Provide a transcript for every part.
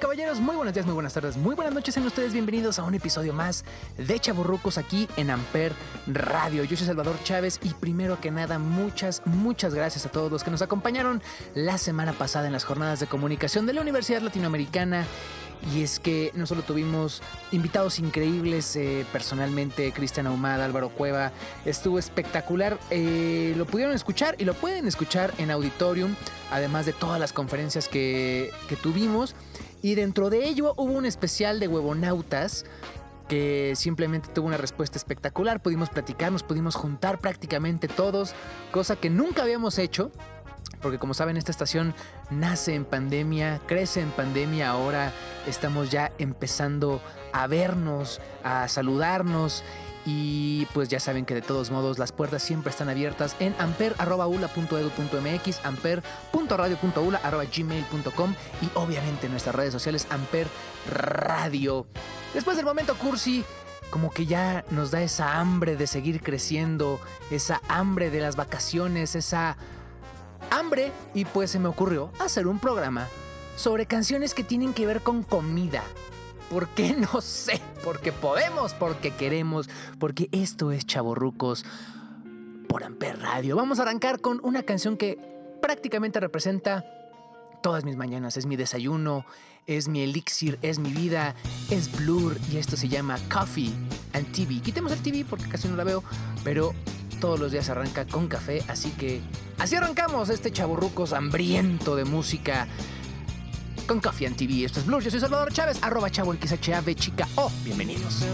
Caballeros, muy buenos días, muy buenas tardes, muy buenas noches. Sean ustedes bienvenidos a un episodio más de Chaburrucos aquí en Amper Radio. Yo soy Salvador Chávez y primero que nada, muchas, muchas gracias a todos los que nos acompañaron la semana pasada en las jornadas de comunicación de la Universidad Latinoamericana. Y es que no solo tuvimos invitados increíbles, eh, personalmente Cristian Ahumada, Álvaro Cueva, estuvo espectacular. Eh, lo pudieron escuchar y lo pueden escuchar en Auditorium, además de todas las conferencias que tuvimos. Y dentro de ello hubo un especial de huevonautas que simplemente tuvo una respuesta espectacular. Pudimos platicar, nos pudimos juntar prácticamente todos, cosa que nunca habíamos hecho. Porque como saben, esta estación nace en pandemia, crece en pandemia, ahora estamos ya empezando a vernos, a saludarnos y pues ya saben que de todos modos las puertas siempre están abiertas en amper.ula.edu.mx, amper.radio.ula.gmail.com y obviamente en nuestras redes sociales Amper Radio. Después del momento cursi, como que ya nos da esa hambre de seguir creciendo, esa hambre de las vacaciones, esa hambre y pues se me ocurrió hacer un programa sobre canciones que tienen que ver con comida. ¿Por qué? No sé. Porque podemos, porque queremos, porque esto es Chaborrucos por Amper Radio. Vamos a arrancar con una canción que prácticamente representa todas mis mañanas. Es mi desayuno, es mi elixir, es mi vida, es Blur y esto se llama Coffee and TV. Quitemos el TV porque casi no la veo, pero todos los días arranca con café, así que así arrancamos este chaburrucos hambriento de música con Coffee and TV. Esto es Blur, yo soy Salvador Chávez, arroba chavo XHAV chica O. Bienvenidos.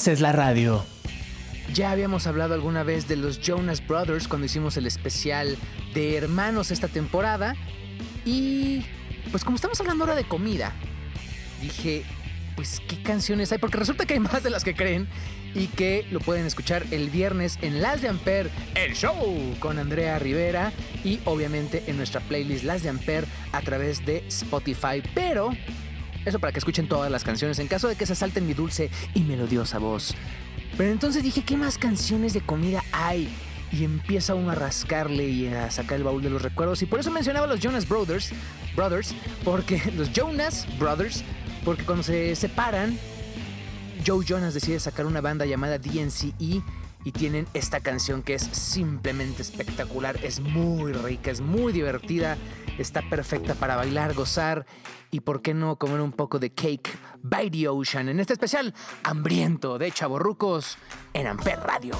Haces la radio. Ya habíamos hablado alguna vez de los Jonas Brothers cuando hicimos el especial de hermanos esta temporada. Y pues como estamos hablando ahora de comida, dije, pues qué canciones hay, porque resulta que hay más de las que creen y que lo pueden escuchar el viernes en Las de Amper, el show con Andrea Rivera y obviamente en nuestra playlist Las de Amper a través de Spotify. Pero eso para que escuchen todas las canciones en caso de que se salten mi dulce y melodiosa voz. Pero entonces dije, ¿qué más canciones de comida hay? Y empieza uno a rascarle y a sacar el baúl de los recuerdos. Y por eso mencionaba a los Jonas Brothers, Brothers, porque los Jonas Brothers, porque cuando se separan, Joe Jonas decide sacar una banda llamada DNCE y tienen esta canción que es simplemente espectacular, es muy rica, es muy divertida, está perfecta para bailar, gozar y por qué no comer un poco de cake by the ocean en este especial hambriento de chaborrucos en Amper Radio.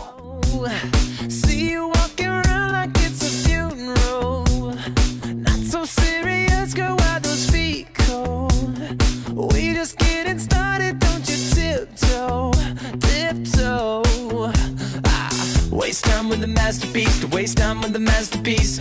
Waste time with the masterpiece, to waste time with the masterpiece.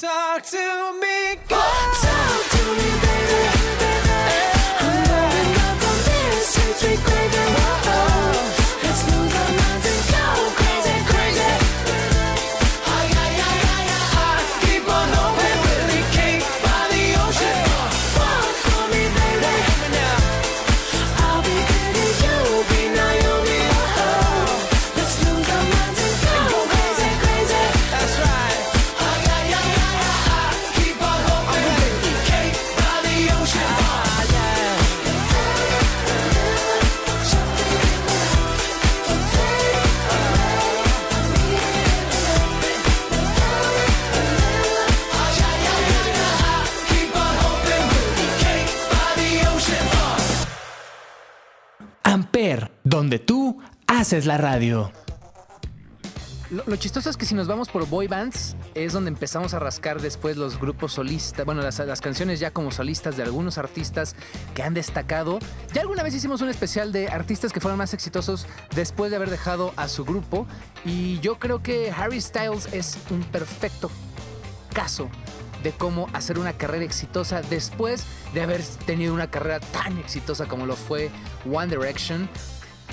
Talk to me, God. Talk to me. Es la radio. Lo, chistoso es que si nos vamos por boy bands, es donde empezamos a rascar después los grupos solistas, bueno, las, las, canciones ya como solistas de algunos artistas que han destacado. Ya alguna vez hicimos un especial de artistas que fueron más exitosos después de haber dejado a su grupo. Y yo creo que Harry Styles es un perfecto caso de cómo hacer una carrera exitosa después de haber tenido una carrera tan exitosa como lo fue One Direction.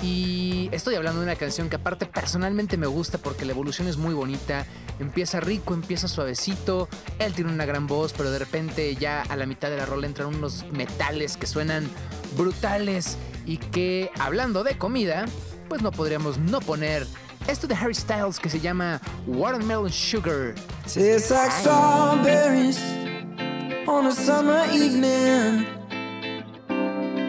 Y estoy hablando de una canción que aparte personalmente me gusta porque la evolución es muy bonita. Empieza rico, empieza suavecito. Él tiene una gran voz, pero de repente ya a la mitad de la rola entran unos metales que suenan brutales y que hablando de comida, pues no podríamos no poner esto de Harry Styles que se llama Watermelon Sugar. Like strawberries on a summer evening,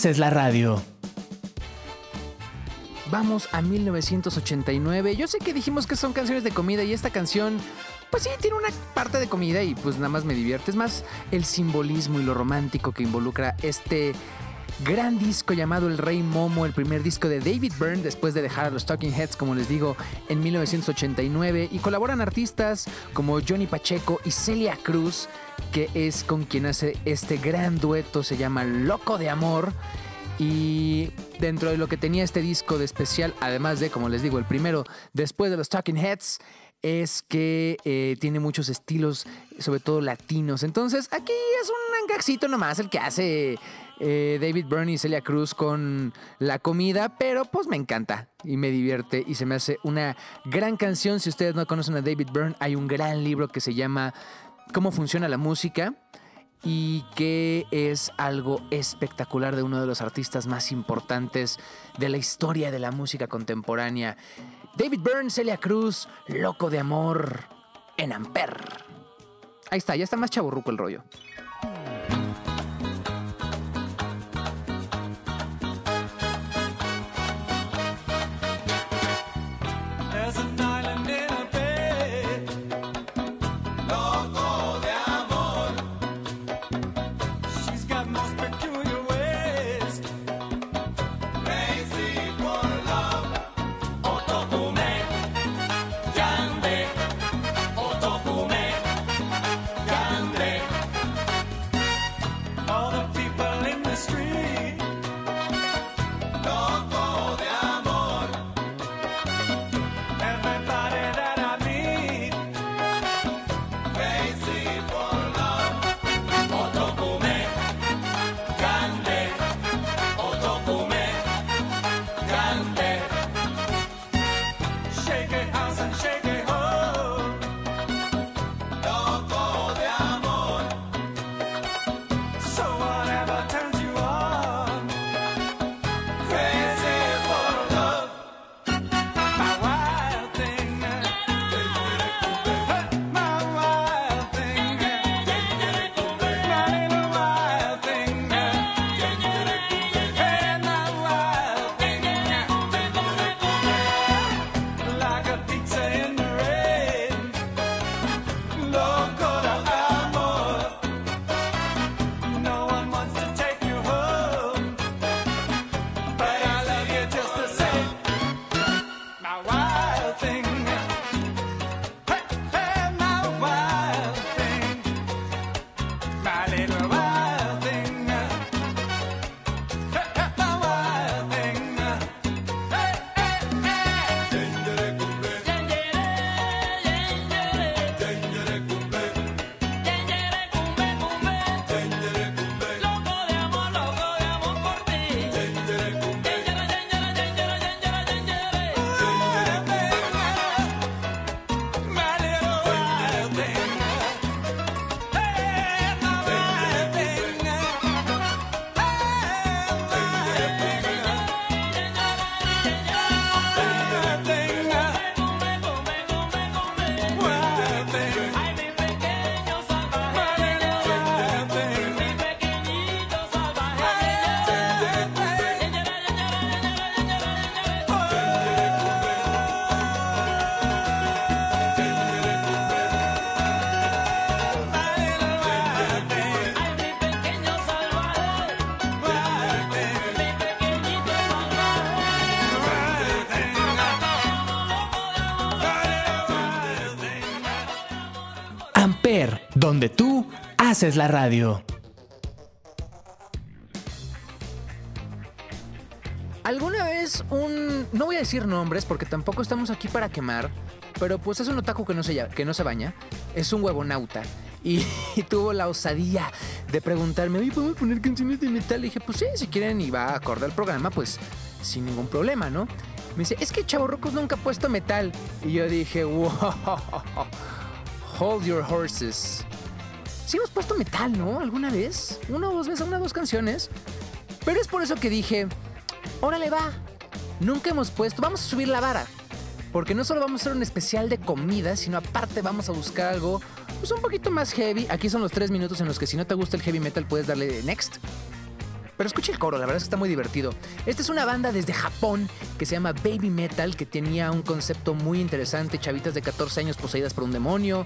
haces la radio. Vamos a 1989. Yo sé que dijimos que son canciones de comida y esta canción, pues sí, tiene una parte de comida y pues nada más me divierte. Es más el simbolismo y lo romántico que involucra este gran disco llamado El Rey Momo, el primer disco de David Byrne después de dejar a los Talking Heads, como les digo, en 1989. Y colaboran artistas como Johnny Pacheco y Celia Cruz, que es con quien hace este gran dueto, se llama Loco de Amor. Y dentro de lo que tenía este disco de especial, además de, como les digo, el primero después de los Talking Heads, es que eh, tiene muchos estilos, sobre todo latinos. Entonces, aquí es un gaxito nomás el que hace eh, David Byrne y Celia Cruz con la comida, pero pues me encanta y me divierte y se me hace una gran canción. Si ustedes no conocen a David Byrne, hay un gran libro que se llama Cómo funciona la música y que es algo espectacular de uno de los artistas más importantes de la historia de la música contemporánea. David Byrne, Celia Cruz, Loco de Amor, en Amper. Ahí está, ya está más chaburruco el rollo. Haces la radio. ¿Alguna vez un... No voy a decir nombres porque tampoco estamos aquí para quemar, pero pues es un otaku que no se, que no se baña, es un huevonauta. Y, y tuvo la osadía de preguntarme, oye, ¿podemos poner canciones de metal? Le dije, pues sí, si quieren y va acorde al programa, pues sin ningún problema, ¿no? Me dice, es que Chavo Rucos nunca ha puesto metal. Y yo dije, wow, hold your horses. Sí hemos puesto metal, ¿no? ¿Alguna vez? Una o dos veces, una o dos canciones. Pero es por eso que dije, órale va. Nunca hemos puesto, vamos a subir la vara. Porque no solo vamos a hacer un especial de comida, sino aparte vamos a buscar algo pues, un poquito más heavy. Aquí son los tres minutos en los que si no te gusta el heavy metal puedes darle next. Pero escucha el coro, la verdad es que está muy divertido. Esta es una banda desde Japón que se llama Baby Metal, que tenía un concepto muy interesante, chavitas de 14 años poseídas por un demonio.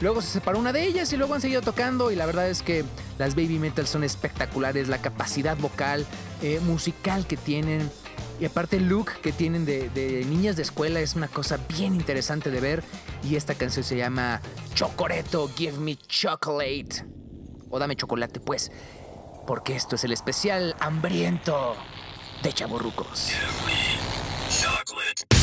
Luego se separó una de ellas y luego han seguido tocando y la verdad es que las Baby Metal son espectaculares, la capacidad vocal, eh, musical que tienen y aparte el look que tienen de, niñas de escuela es una cosa bien interesante de ver y esta canción se llama Chocoreto, Give Me Chocolate. O dame chocolate pues porque esto es el especial hambriento de Chaborrucos. Chocolate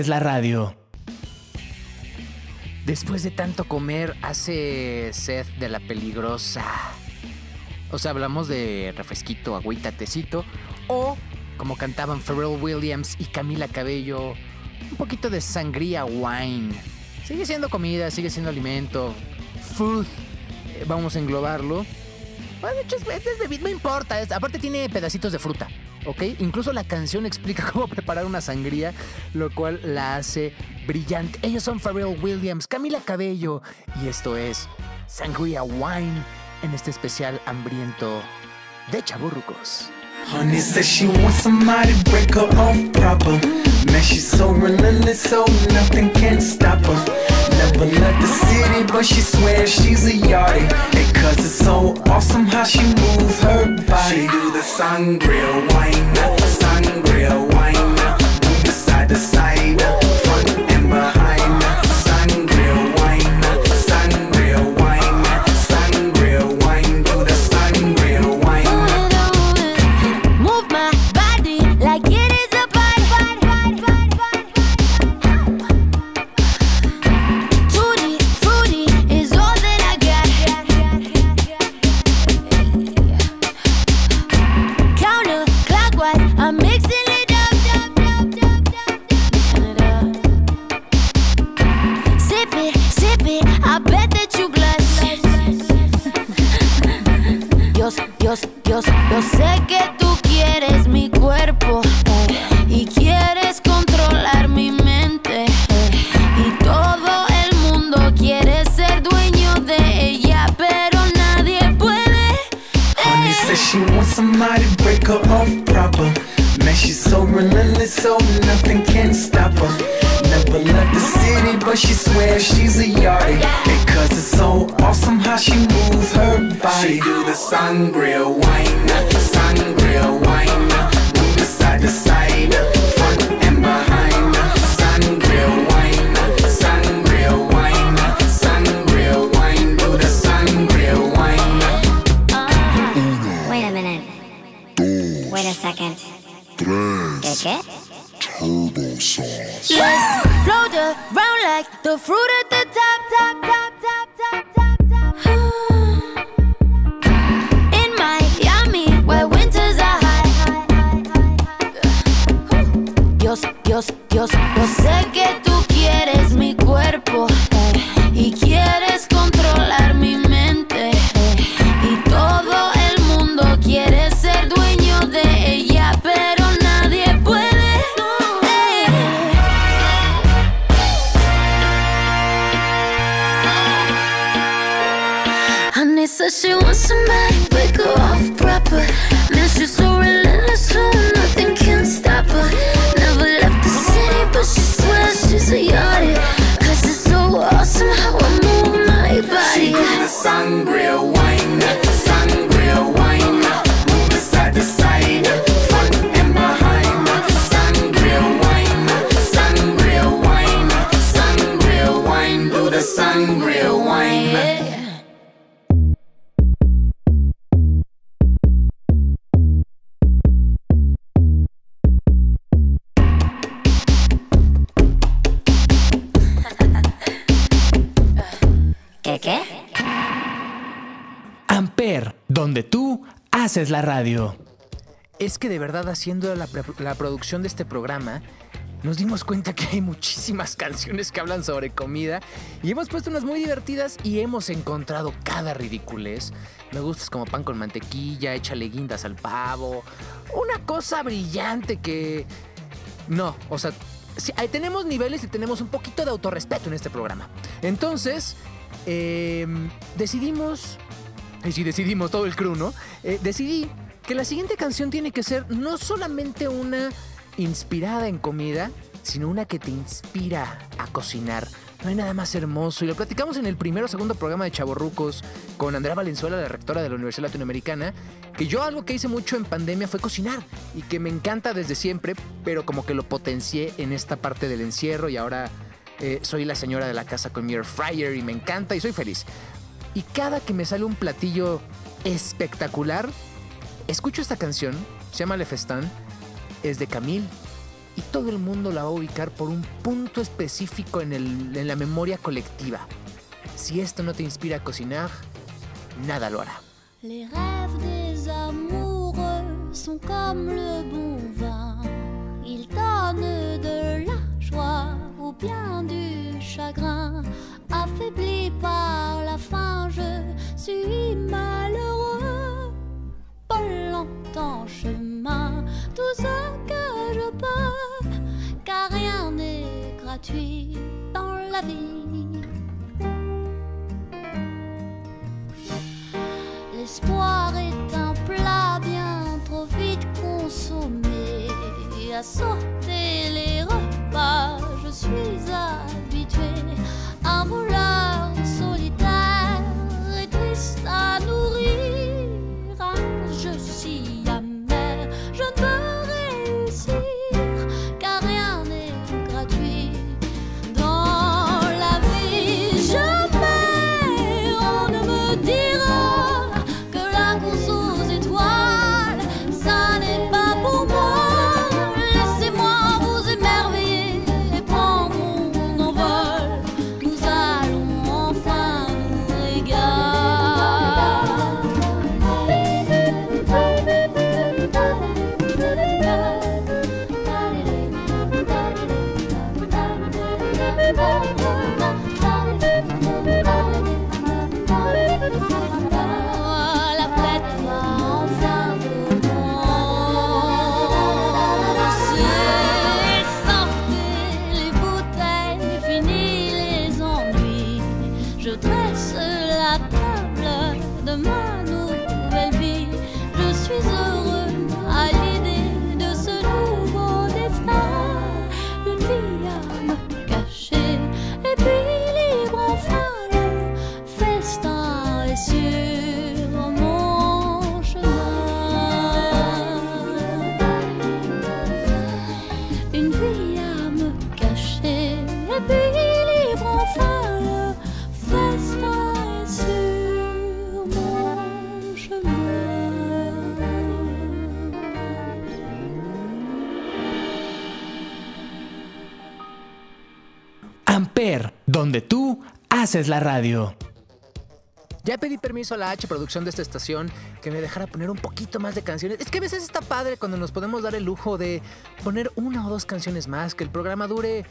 haces la radio. Después de tanto comer, hace sed de la peligrosa. O sea, hablamos de refresquito, agüita, tecito. O, como cantaban Pharrell Williams y Camila Cabello, un poquito de sangría wine. Sigue siendo comida, sigue siendo alimento. Food. eh, Vamos a englobarlo. Bueno, de hecho, es, es bebi- no importa. es- aparte tiene pedacitos de fruta. ¿Ok? Incluso la canción explica cómo preparar una sangría, lo cual la hace brillante. Ellos son Pharrell Williams, Camila Cabello. Y esto es Sangría Wine en este especial hambriento de Chaburrucos. Honey says she wants somebody break her off proper. Man, she's so relentless, so nothing can stop her. Never left the city, but she swears she's a yardie. Cause it's so awesome how she moves her body. She do the sangria wine, sangria wine. Move side to side, but she swears she's a yardie. Cause it's so awesome how she moves her body. She do the sangria wine, wine at the sun. Haces la radio. Es que de verdad haciendo la, producción de este programa, nos dimos cuenta que hay muchísimas canciones que hablan sobre comida y hemos puesto unas muy divertidas y hemos encontrado cada ridiculez. Me gustas como pan con mantequilla, échale guindas al pavo. Una cosa brillante que... No, o sea, tenemos niveles y tenemos un poquito de autorrespeto en este programa. Entonces, em, decidimos y si decidimos todo el crew, ¿no? Eh, decidí que la siguiente canción tiene que ser no solamente una inspirada en comida, sino una que te inspira a cocinar. No hay nada más hermoso. Y lo platicamos en el primero o segundo programa de Chaborrucos con Andrea Valenzuela, la rectora de la Universidad Latinoamericana, que yo algo que hice mucho en pandemia fue cocinar y que me encanta desde siempre, pero como que lo potencié en esta parte del encierro y ahora eh, soy la señora de la casa con mi air fryer y me encanta y soy feliz. Y cada que me sale un platillo espectacular, escucho esta canción, se llama Le Festin, es de Camille y todo el mundo la va a ubicar por un punto específico en, el- en la memoria colectiva. Si esto no te inspira a cocinar, nada lo hará. Les rêves des vin. Ils donnent de la joie ou bien du chagrin. Affaibli par la faim, je suis malheureux. Pas longtemps chemin, tout ce que je peux, car rien n'est gratuit dans la vie. L'espoir est un plat bien trop vite consommé. À sauter les repas, je suis habitué. Un voleur donde tú haces la radio. Ya pedí permiso a la H producción de esta estación que me dejara poner un poquito más de canciones. Es que a veces está padre cuando nos podemos dar el lujo de poner una o dos canciones más, que el programa dure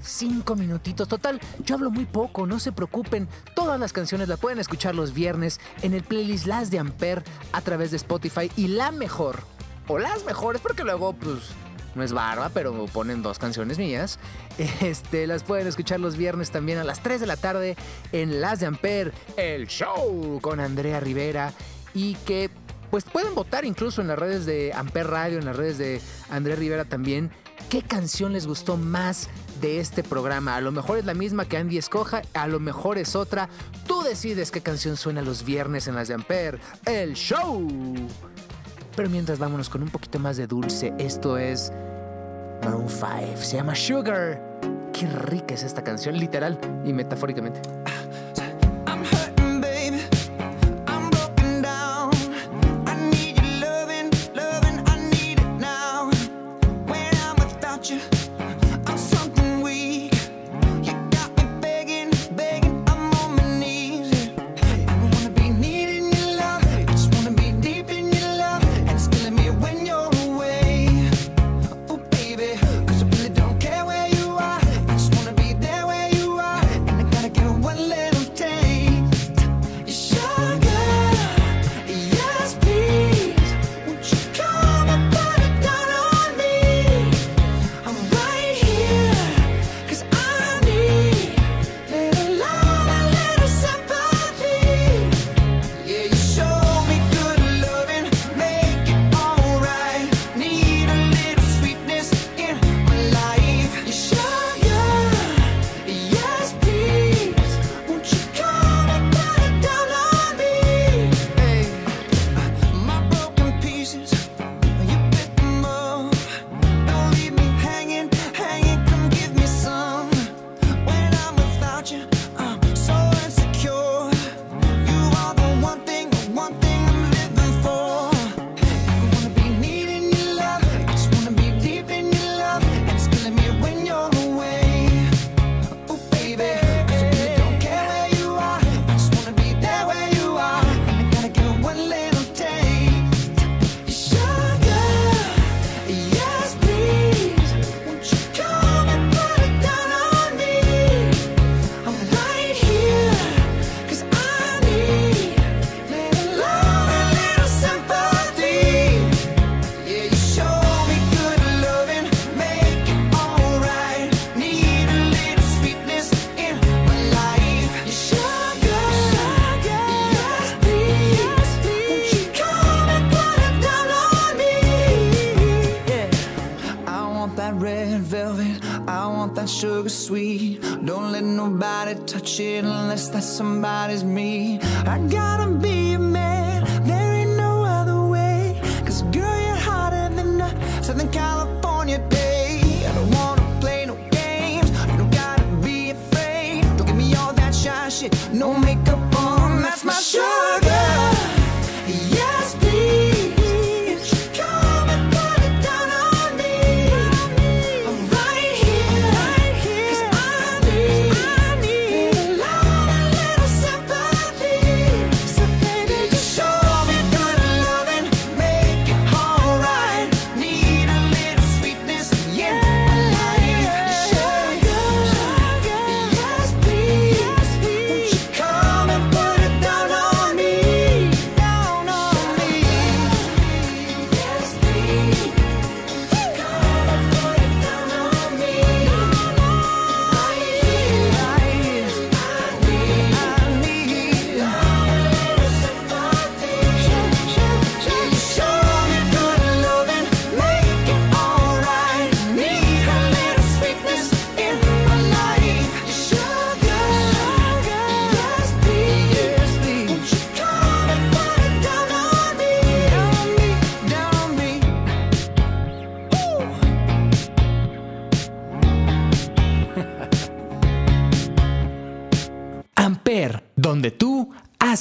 cinco minutitos. Total, yo hablo muy poco, no se preocupen. Todas las canciones las pueden escuchar los viernes en el playlist Las de Amper a través de Spotify y la mejor, o las mejores, porque luego pues no es barba, pero ponen dos canciones mías. Este, las pueden escuchar los viernes también a las 3 de la tarde en Las de Amper, el show con Andrea Rivera. Y que pues pueden votar incluso en las redes de Amper Radio, en las redes de Andrea Rivera también. ¿Qué canción les gustó más de este programa? A lo mejor es la misma que Andy escoja, a lo mejor es otra. Tú decides qué canción suena los viernes en las de Amper, el show. Pero mientras vámonos con un poquito más de dulce, esto es Maroon 5, se llama Sugar. Qué rica es esta canción, literal y metafóricamente. I'm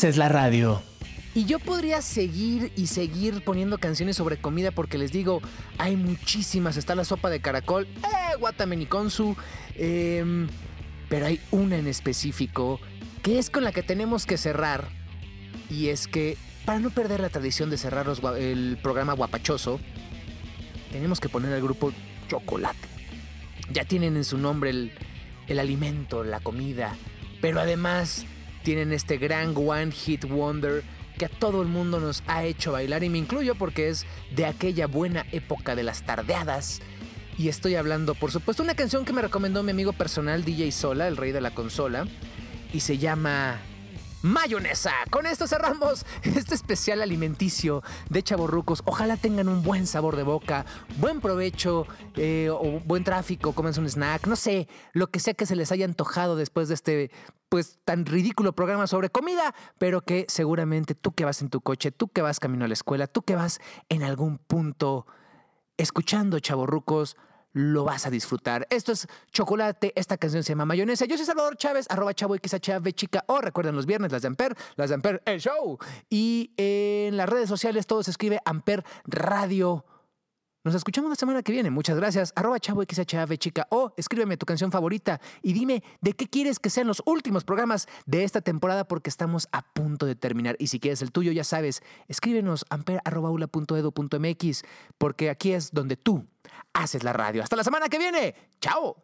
haces la radio. Y yo podría seguir y seguir poniendo canciones sobre comida porque les digo, hay muchísimas. Está la sopa de caracol, eh, Guatameniconsu, em, pero hay una en específico que es con la que tenemos que cerrar. Y es que, para no perder la tradición de cerrar los el programa guapachoso, tenemos que poner al grupo chocolate. Ya tienen en su nombre el, el alimento, la comida, pero además tienen este gran One Hit Wonder que a todo el mundo nos ha hecho bailar y me incluyo porque es de aquella buena época de las tardeadas. Y estoy hablando, por supuesto, una canción que me recomendó mi amigo personal DJ Sola, el rey de la consola, y se llama mayonesa. Con esto cerramos este especial alimenticio de chaborrucos. Ojalá tengan un buen sabor de boca, buen provecho eh, o buen tráfico, cómense un snack, no sé, lo que sea que se les haya antojado después de este pues tan ridículo programa sobre comida, pero que seguramente tú que vas en tu coche, tú que vas camino a la escuela, tú que vas en algún punto escuchando chaborrucos, lo vas a disfrutar. Esto es Chocolate, esta canción se llama Mayonesa. Yo soy Salvador Chávez, arroba chavo XHV chica, o recuerden los viernes las de Amper, las de Amper el show. Y en las redes sociales todo se escribe Amper Radio. Nos escuchamos la semana que viene. Muchas gracias. Arroba chavo XHV chica, o escríbeme tu canción favorita y dime de qué quieres que sean los últimos programas de esta temporada porque estamos a punto de terminar. Y si quieres el tuyo, ya sabes, escríbenos amper.aula.edu.mx porque aquí es donde tú haces la radio. Hasta la semana que viene. ¡Chao!